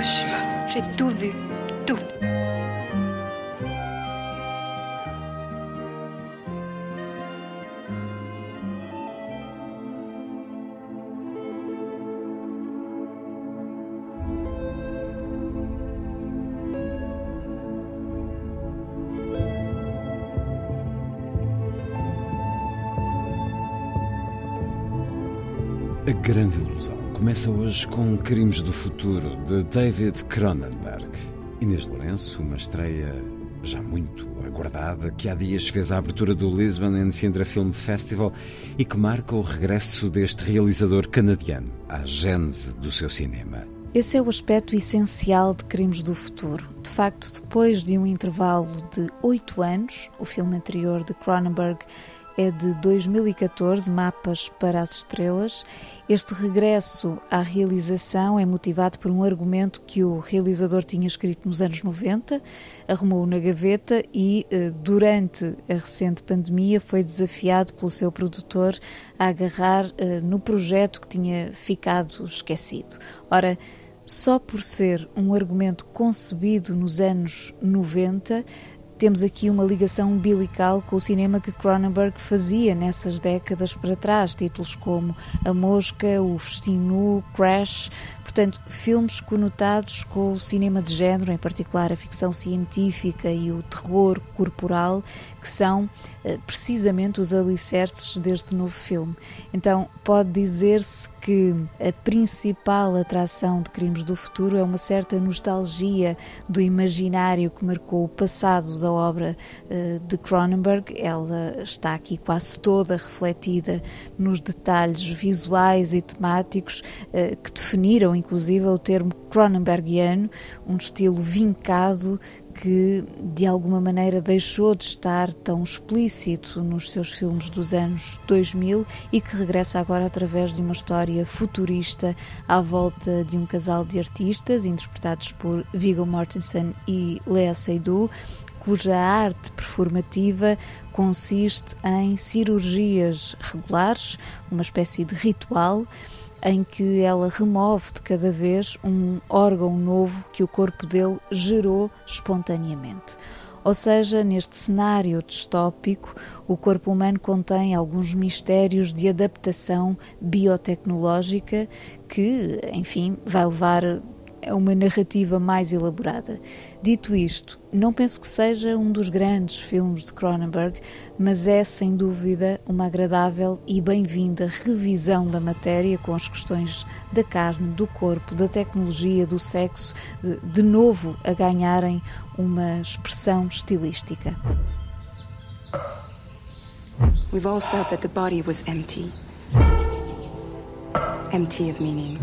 Hiroshima. J'ai tout vu. Tout. A Grande Ilusão começa hoje com Crimes do Futuro, de David Cronenberg. Inês Lourenço, uma estreia já muito aguardada, que há dias fez a abertura do Lisbon and Sintra Film Festival e que marca o regresso deste realizador canadiano à gênese do seu cinema. Esse é o aspecto essencial de Crimes do Futuro. De facto, depois de um intervalo de oito anos, o filme anterior de Cronenberg é de 2014, Mapas para as Estrelas. Este regresso à realização é motivado por um argumento que o realizador tinha escrito nos anos 90, arrumou na gaveta e, eh, durante a recente pandemia, foi desafiado pelo seu produtor a agarrar eh, no projeto que tinha ficado esquecido. Ora, só por ser um argumento concebido nos anos 90, temos aqui uma ligação umbilical com o cinema que Cronenberg fazia nessas décadas para trás, títulos como A Mosca, O Festim Nu, Crash, portanto, filmes conotados com o cinema de género, em particular a ficção científica e o terror corporal, que são eh, precisamente os alicerces deste novo filme. Então, pode dizer-se que a principal atração de Crimes do Futuro é uma certa nostalgia do imaginário que marcou o passado da obra eh, de Cronenberg. Ela está aqui quase toda refletida nos detalhes visuais e temáticos eh, que definiram, inclusive, o termo Cronenbergiano, um estilo vincado que de alguma maneira deixou de estar tão explícito nos seus filmes dos anos 2000 e que regressa agora através de uma história futurista à volta de um casal de artistas interpretados por Viggo Mortensen e Lea Seydoux cuja arte performativa consiste em cirurgias regulares, uma espécie de ritual em que ela remove de cada vez um órgão novo que o corpo dele gerou espontaneamente. Ou seja, neste cenário distópico, o corpo humano contém alguns mistérios de adaptação biotecnológica que, enfim, vai levar a uma narrativa mais elaborada. Dito isto, não penso que seja um dos grandes filmes de Cronenberg, mas é sem dúvida uma agradável e bem-vinda revisão da matéria com as questões da carne, do corpo, da tecnologia, do sexo, de, de novo a ganharem uma expressão estilística. We've all felt that the body was empty. Empty of meaning.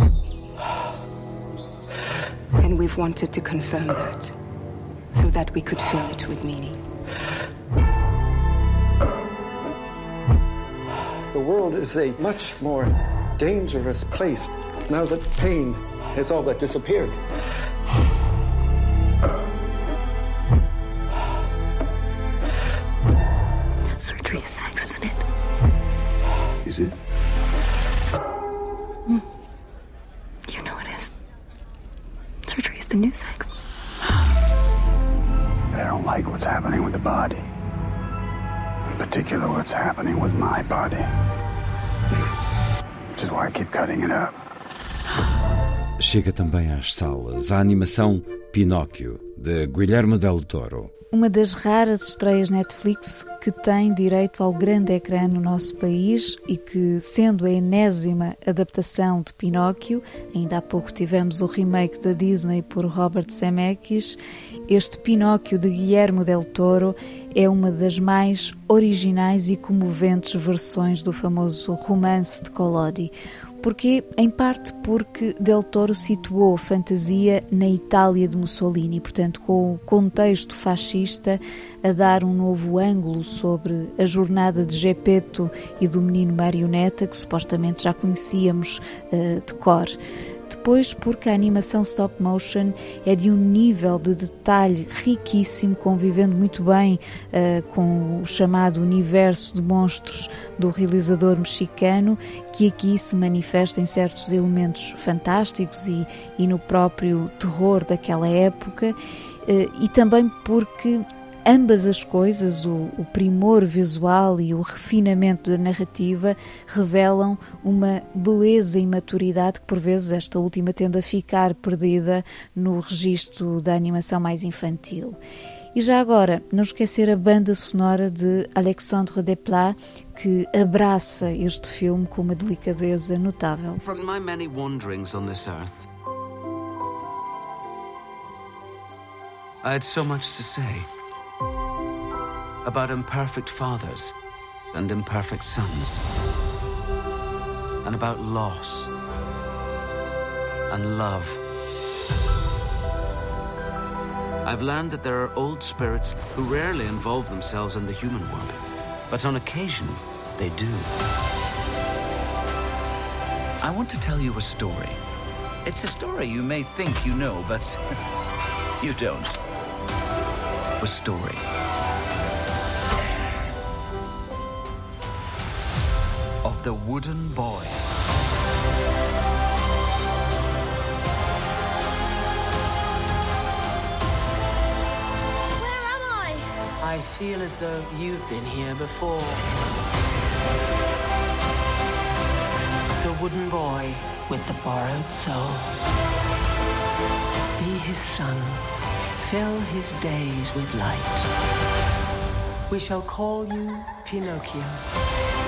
And we've wanted to confirm that so that we could fill it with meaning. The world is a much more dangerous place now that pain has all but disappeared. Surgery is sex, isn't it? Is it? New sex. I don't like what's happening with the body. In particular, what's happening with my body. Which is why I keep cutting it up. Chega também às salas a animação Pinóquio, de Guilherme Del Toro. Uma das raras estreias Netflix que tem direito ao grande ecrã no nosso país e que, sendo a enésima adaptação de Pinóquio, ainda há pouco tivemos o remake da Disney por Robert Zemeckis, este Pinóquio de Guillermo del Toro é uma das mais originais e comoventes versões do famoso romance de Collodi. Porque, em parte porque Del Toro situou a fantasia na Itália de Mussolini, portanto, com o contexto fascista a dar um novo ângulo sobre a jornada de Geppetto e do menino marioneta, que supostamente já conhecíamos uh, de cor. Depois, porque a animação stop motion é de um nível de detalhe riquíssimo, convivendo muito bem uh, com o chamado universo de monstros do realizador mexicano, que aqui se manifesta em certos elementos fantásticos e, e no próprio terror daquela época. Uh, e também porque ambas as coisas, o, o, primor visual e o refinamento da narrativa, revelam uma beleza e maturidade que, por vezes, esta última tende a ficar perdida no registro da animação mais infantil. E já agora, não esquecer a banda sonora de Alexandre Desplat, que abraça este filme com uma delicadeza notável. From my many wanderings on this earth, I had so much to say. About imperfect fathers and imperfect sons, and about loss and love. I've learned that there are old spirits who rarely involve themselves in the human world, but on occasion, they do. I want to tell you a story. It's a story you may think you know, but you don't. A story the Wooden Boy. Where am I? I feel as though you've been here before. The Wooden Boy with the borrowed soul. Be his son. Fill his days with light. We shall call you Pinocchio.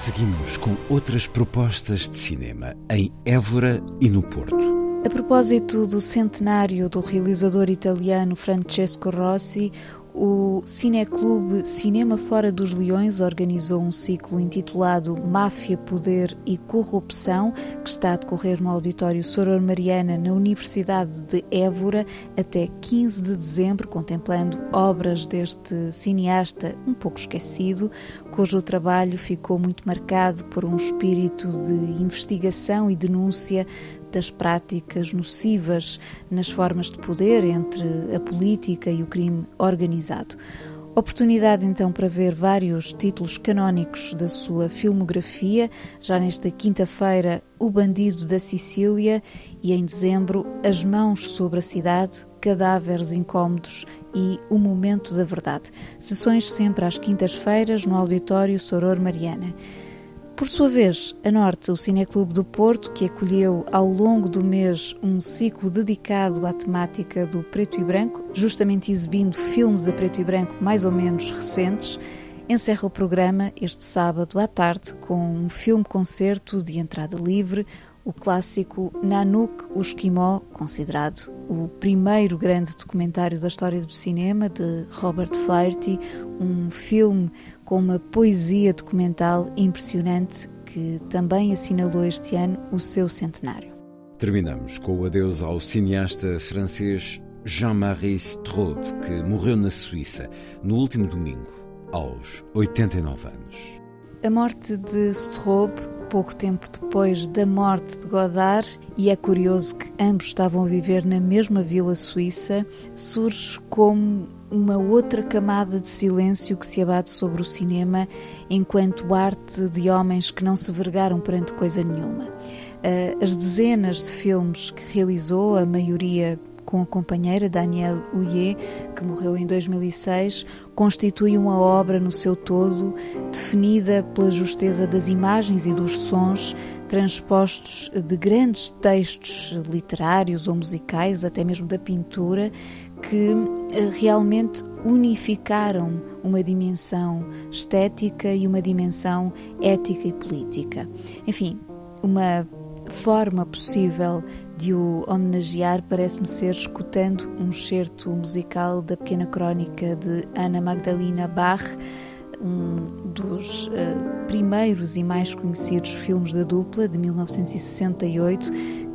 Seguimos com outras propostas de cinema em Évora e no Porto. A propósito do centenário do realizador italiano Francesco Rossi, o Cineclube Cinema Fora dos Leões organizou um ciclo intitulado Máfia, Poder e Corrupção, que está a decorrer no Auditório Soror Mariana, na Universidade de Évora, até 15 de dezembro, contemplando obras deste cineasta um pouco esquecido, cujo trabalho ficou muito marcado por um espírito de investigação e denúncia das práticas nocivas nas formas de poder entre a política e o crime organizado. Oportunidade então para ver vários títulos canónicos da sua filmografia, já nesta quinta-feira, O Bandido da Sicília e em dezembro, As Mãos sobre a Cidade, Cadáveres Incômodos e O Momento da Verdade. Sessões sempre às quintas-feiras no Auditório Soror Mariana. Por sua vez, a Norte, o Cineclube do Porto, que acolheu ao longo do mês um ciclo dedicado à temática do preto e branco, justamente exibindo filmes a preto e branco mais ou menos recentes, encerra o programa este sábado à tarde com um filme-concerto de entrada livre, o clássico Nanook, o Esquimó, considerado o primeiro grande documentário da história do cinema, de Robert Flaherty, um filme com uma poesia documental impressionante que também assinalou este ano o seu centenário. Terminamos com o adeus ao cineasta francês Jean-Marie Straub, que morreu na Suíça no último domingo, aos 89 anos. A morte de Straub pouco tempo depois da morte de Godard, e é curioso que ambos estavam a viver na mesma vila suíça, surge como uma outra camada de silêncio que se abate sobre o cinema enquanto arte de homens que não se vergaram perante coisa nenhuma. Ah, as dezenas de filmes que realizou, a maioria com a companheira Danielle Houillet, que morreu em 2006, constitui uma obra no seu todo definida pela justeza das imagens e dos sons transpostos de grandes textos literários ou musicais, até mesmo da pintura, que eh, realmente unificaram uma dimensão estética e uma dimensão ética e política. Enfim, uma forma possível de o homenagear parece-me ser escutando um certo musical da pequena crónica de Ana Magdalena Bach, um dos uh, primeiros e mais conhecidos filmes da dupla de 1968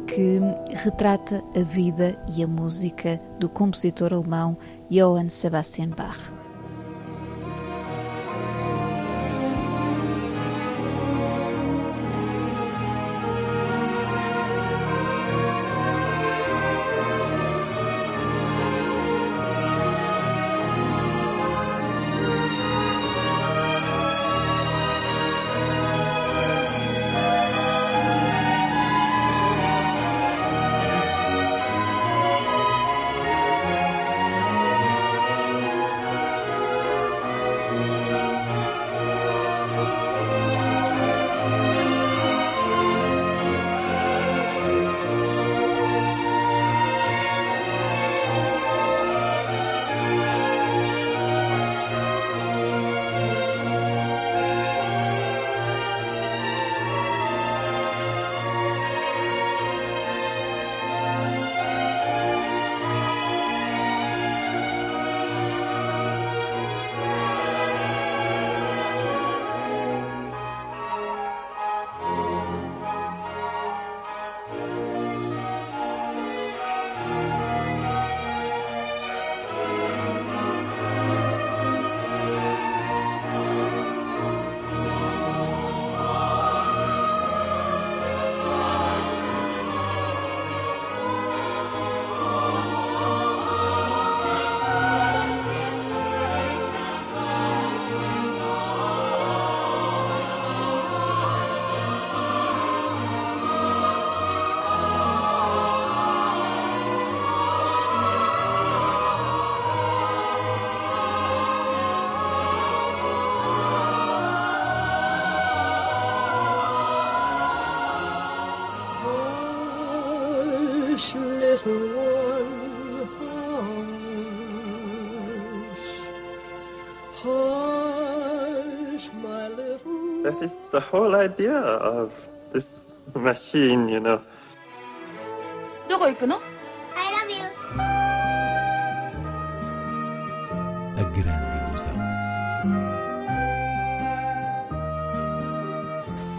que retrata a vida e a música do compositor alemão Johann Sebastian Bach. That is the whole idea of this machine, you know. どこ行くの I love you. A grande ilusão.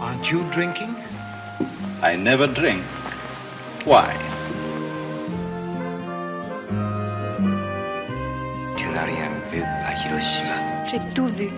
Aren't you drinking? I never drink. Why? J'ai tout vu.